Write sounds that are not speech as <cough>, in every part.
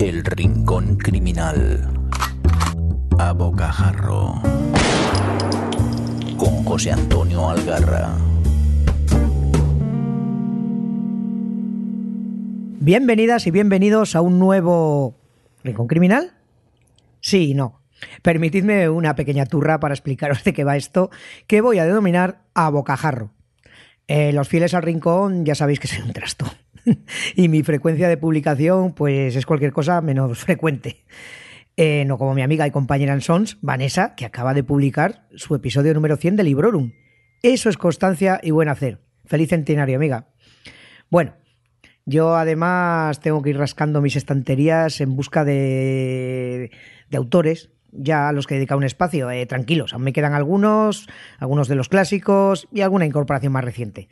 Rincón Criminal. A Bocajarro. Con José Antonio Algarra. Bienvenidas y bienvenidos a un nuevo Rincón Criminal. Sí y no. Permitidme una pequeña turra para explicaros de qué va esto, que voy a denominar a bocajarro. Eh, los fieles al rincón ya sabéis que soy un trasto. <laughs> y mi frecuencia de publicación, pues es cualquier cosa menos <laughs> frecuente. Eh, no como mi amiga y compañera en Sons, Vanessa, que acaba de publicar su episodio número 100 de Librorum. Eso es constancia y buen hacer. Feliz centenario, amiga. Bueno, yo además tengo que ir rascando mis estanterías en busca de, autores ya a los que he dedicado un espacio. Eh, tranquilos, aún me quedan algunos, algunos de los clásicos y alguna incorporación más reciente.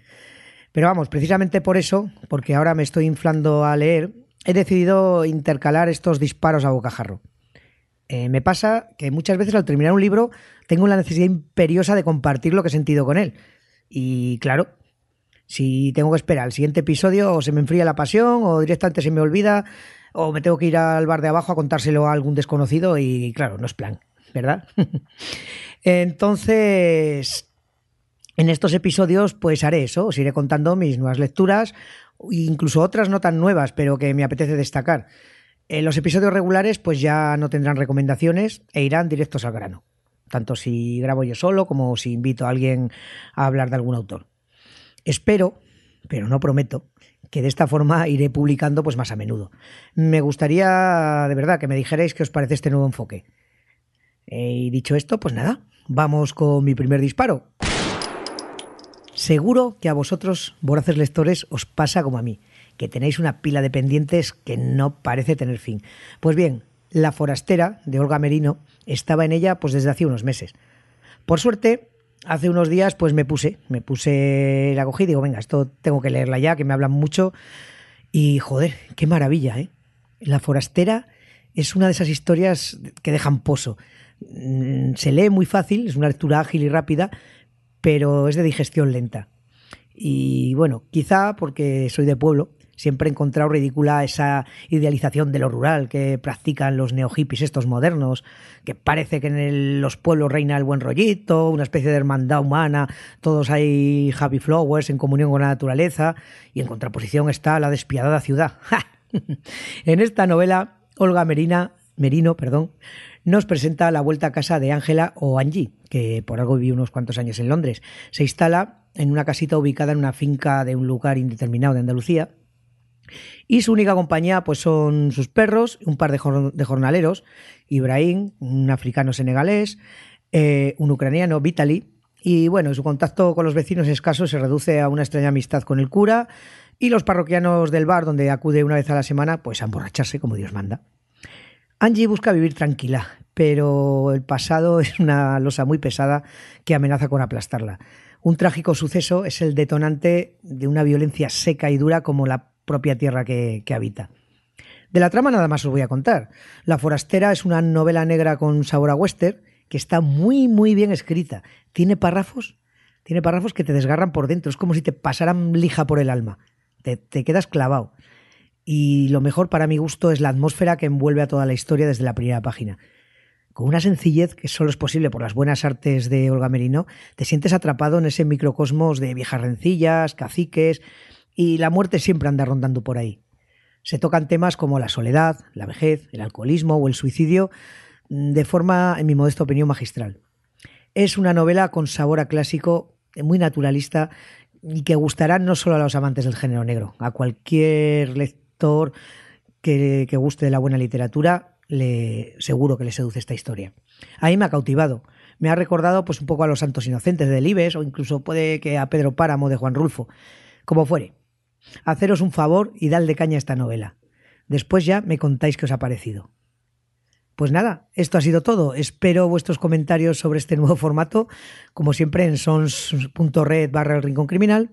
Pero vamos, precisamente por eso, porque ahora me estoy inflando a leer, he decidido intercalar estos disparos a bocajarro. Eh, me pasa que muchas veces al terminar un libro tengo la necesidad imperiosa de compartir lo que he sentido con él. Y claro, si tengo que esperar al siguiente episodio o se me enfría la pasión o directamente se me olvida o me tengo que ir al bar de abajo a contárselo a algún desconocido y claro, no es plan, ¿verdad? <laughs> Entonces, en estos episodios pues haré eso, os iré contando mis nuevas lecturas, incluso otras no tan nuevas, pero que me apetece destacar. En los episodios regulares pues ya no tendrán recomendaciones e irán directos al grano, tanto si grabo yo solo como si invito a alguien a hablar de algún autor. Espero, pero no prometo, que de esta forma iré publicando pues más a menudo. Me gustaría de verdad que me dijerais qué os parece este nuevo enfoque. Eh, y dicho esto, pues nada, vamos con mi primer disparo. Seguro que a vosotros, voraces lectores, os pasa como a mí, que tenéis una pila de pendientes que no parece tener fin. Pues bien, La forastera de Olga Merino estaba en ella pues desde hace unos meses. Por suerte, hace unos días pues me puse, me puse, la cogí y digo, venga, esto tengo que leerla ya, que me hablan mucho. Y joder, qué maravilla, ¿eh? La forastera es una de esas historias que dejan pozo. Mm, se lee muy fácil, es una lectura ágil y rápida, pero es de digestión lenta. Y bueno, quizá porque soy de pueblo, siempre he encontrado ridícula esa idealización de lo rural que practican los neohippies estos modernos, que parece que en los pueblos reina el buen rollito, una especie de hermandad humana, todos hay happy flowers en comunión con la naturaleza, y en contraposición está la despiadada ciudad. <laughs> en esta novela, Olga Merina, Merino perdón, nos presenta la vuelta a casa de Ángela o Angie, que por algo vivió unos cuantos años en Londres. Se instala en una casita ubicada en una finca de un lugar indeterminado de Andalucía, y su única compañía pues son sus perros, un par de, jornaleros, Ibrahim, un africano senegalés, eh, un ucraniano, Vitaly, y bueno, su contacto con los vecinos escasos se reduce a una extraña amistad con el cura y los parroquianos del bar donde acude una vez a la semana pues a emborracharse como Dios manda. Angie busca vivir tranquila, pero el pasado es una losa muy pesada que amenaza con aplastarla. Un trágico suceso es el detonante de una violencia seca y dura como la propia tierra que, habita. De la trama nada más os voy a contar. La Forastera es una novela negra con sabor a western que está muy, muy bien escrita. Tiene párrafos, tiene párrafos que te desgarran por dentro. Es como si te pasaran lija por el alma. Te, te quedas clavado. Y lo mejor para mi gusto es la atmósfera que envuelve a toda la historia desde la primera página. Con una sencillez que solo es posible por las buenas artes de Olga Merino, te sientes atrapado en ese microcosmos de viejas rencillas, caciques, y la muerte siempre anda rondando por ahí. Se tocan temas como la soledad, la vejez, el alcoholismo o el suicidio mm, de forma, en mi modesta opinión, magistral. Es una novela con sabor a clásico, muy naturalista y que gustará no solo a los amantes del género negro, a cualquier lector que, guste de la buena literatura, le, seguro que le seduce esta historia. A mí me ha cautivado. Me ha recordado pues, un poco a Los Santos Inocentes de Delibes o incluso puede que a Pedro Páramo de Juan Rulfo. Como fuere, Haceros un favor y dadle caña a esta novela. Después ya me contáis qué os ha parecido. Pues nada, esto ha sido todo. Espero vuestros comentarios sobre este nuevo formato, como siempre en sons.red barra el rincón criminal.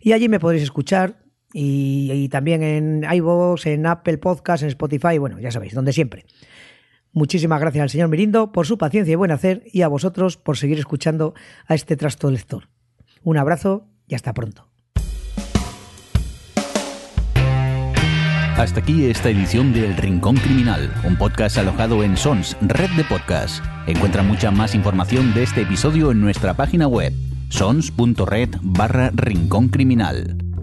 Y allí me podréis escuchar y, también en iVoox, en Apple Podcasts, en Spotify, bueno, ya sabéis, donde siempre. Muchísimas gracias al señor Mirindo por su paciencia y buen hacer y a vosotros por seguir escuchando a este trasto lector. Un abrazo y hasta pronto. Hasta aquí esta edición de El Rincón Criminal, un podcast alojado en Sons, red de podcast. Encuentra mucha más información de este episodio en nuestra página web, sons.red Rincón Criminal.